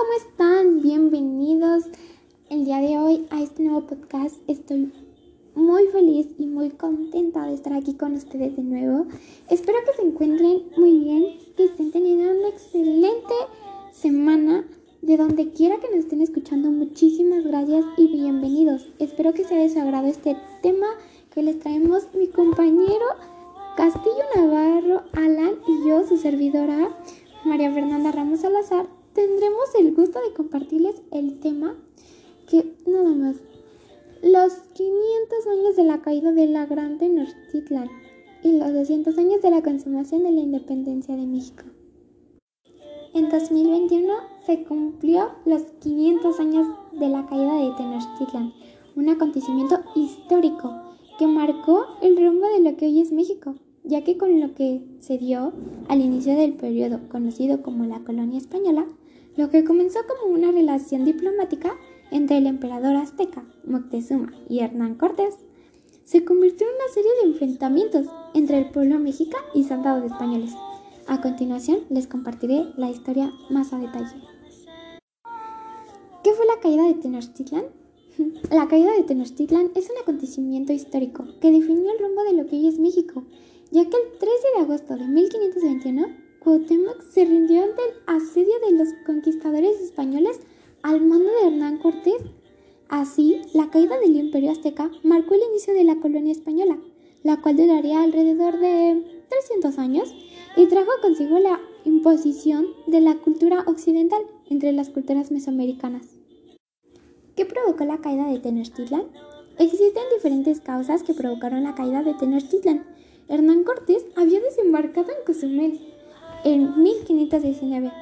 ¿cómo están? Bienvenidos el día de hoy a este nuevo podcast. Estoy muy feliz y muy contenta de estar aquí con ustedes de nuevo. Espero que se encuentren muy bien, que estén teniendo una excelente semana de donde quiera que nos estén escuchando. Muchísimas gracias y bienvenidos. Espero que sea de su agrado este tema que les traemos mi compañero Castillo Navarro, Alan y yo, su servidora María Fernanda Ramos Salazar, tendremos el gusto de compartirles el tema que nada más. Los 500 años de la caída de la Gran Tenochtitlan y los 200 años de la consumación de la independencia de México. En 2021 se cumplió los 500 años de la caída de Tenochtitlan, un acontecimiento histórico que marcó el rumbo de lo que hoy es México ya que con lo que se dio al inicio del periodo conocido como la colonia española, lo que comenzó como una relación diplomática entre el emperador azteca Moctezuma y Hernán Cortés, se convirtió en una serie de enfrentamientos entre el pueblo mexica y soldados españoles. A continuación les compartiré la historia más a detalle. ¿Qué fue la caída de Tenochtitlan? La caída de Tenochtitlan es un acontecimiento histórico que definió el rumbo de lo que hoy es México ya que el 13 de agosto de 1521 Cuauhtémoc se rindió ante el asedio de los conquistadores españoles al mando de Hernán Cortés. Así, la caída del imperio azteca marcó el inicio de la colonia española, la cual duraría alrededor de 300 años y trajo consigo la imposición de la cultura occidental entre las culturas mesoamericanas. ¿Qué provocó la caída de Tenochtitlan? Existen diferentes causas que provocaron la caída de Tenochtitlan, Hernán Cortés había desembarcado en Cozumel en 1519,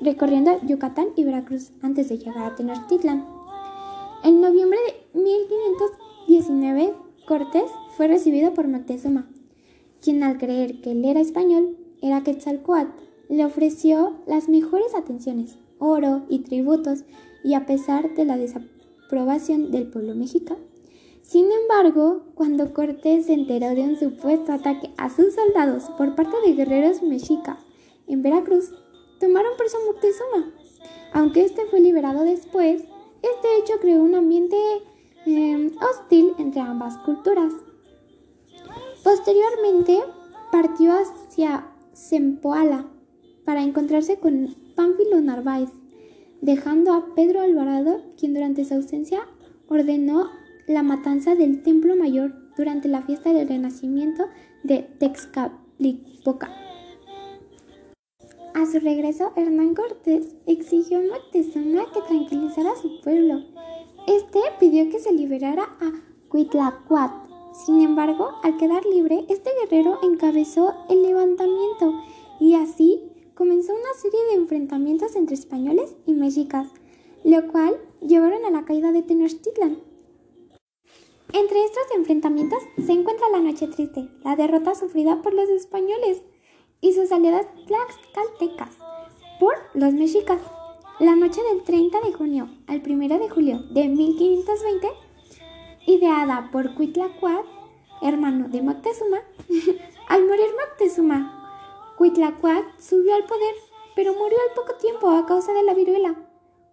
recorriendo Yucatán y Veracruz antes de llegar a Tenochtitlan. En noviembre de 1519, Cortés fue recibido por Moctezuma, quien al creer que él era español, era Quetzalcoatl, le ofreció las mejores atenciones, oro y tributos, y a pesar de la desaprobación del pueblo mexicano, sin embargo, cuando Cortés se enteró de un supuesto ataque a sus soldados por parte de guerreros mexicas en Veracruz, tomaron preso a Moctezuma. Aunque este fue liberado después, este hecho creó un ambiente em, hostil entre ambas culturas. Posteriormente, partió hacia Zempoala para encontrarse con Pánfilo Narváez, dejando a Pedro Alvarado, quien durante su ausencia ordenó la matanza del Templo Mayor durante la fiesta del Renacimiento de Texcalipoca. A su regreso, Hernán Cortés exigió a Moctezuma que tranquilizara a su pueblo. Este pidió que se liberara a Cuitlacuat. Sin embargo, al quedar libre, este guerrero encabezó el levantamiento y así comenzó una serie de enfrentamientos entre españoles y mexicas, lo cual llevaron a la caída de Tenochtitlan. Entre estos enfrentamientos se encuentra la Noche Triste, la derrota sufrida por los españoles y sus aliadas tlaxcaltecas por los mexicas. La noche del 30 de junio al 1 de julio de 1520, ideada por Cuitlacuat, hermano de Moctezuma, al morir Moctezuma, Cuitlacuat subió al poder, pero murió al poco tiempo a causa de la viruela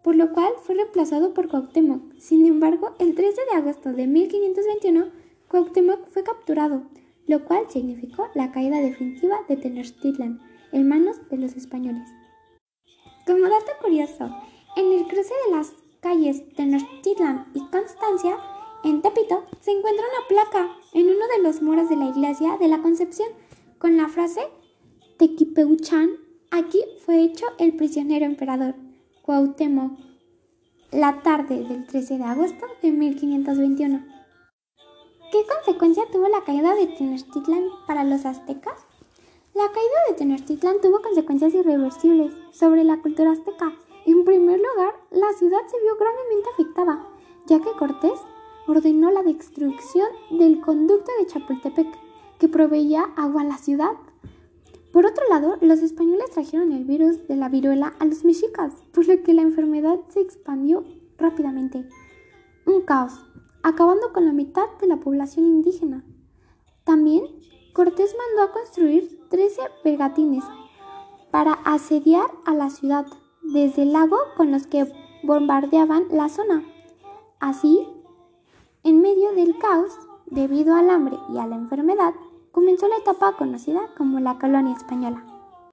por lo cual fue reemplazado por Cuauhtémoc. Sin embargo, el 13 de agosto de 1521, Cuauhtémoc fue capturado, lo cual significó la caída definitiva de Tenochtitlan en manos de los españoles. Como dato curioso, en el cruce de las calles Tenochtitlan y Constancia, en Tepito, se encuentra una placa en uno de los muros de la iglesia de la Concepción con la frase Tequipeuchan, aquí fue hecho el prisionero emperador. Cuauhtémoc, la tarde del 13 de agosto de 1521. ¿Qué consecuencia tuvo la caída de Tenochtitlan para los aztecas? La caída de Tenochtitlan tuvo consecuencias irreversibles sobre la cultura azteca. En primer lugar, la ciudad se vio gravemente afectada, ya que Cortés ordenó la destrucción del conducto de Chapultepec, que proveía agua a la ciudad. Por otro lado, los españoles trajeron el virus de la viruela a los mexicas, por lo que la enfermedad se expandió rápidamente. Un caos, acabando con la mitad de la población indígena. También, Cortés mandó a construir 13 bergatines para asediar a la ciudad, desde el lago con los que bombardeaban la zona. Así, en medio del caos, debido al hambre y a la enfermedad, comenzó la etapa conocida como la colonia española.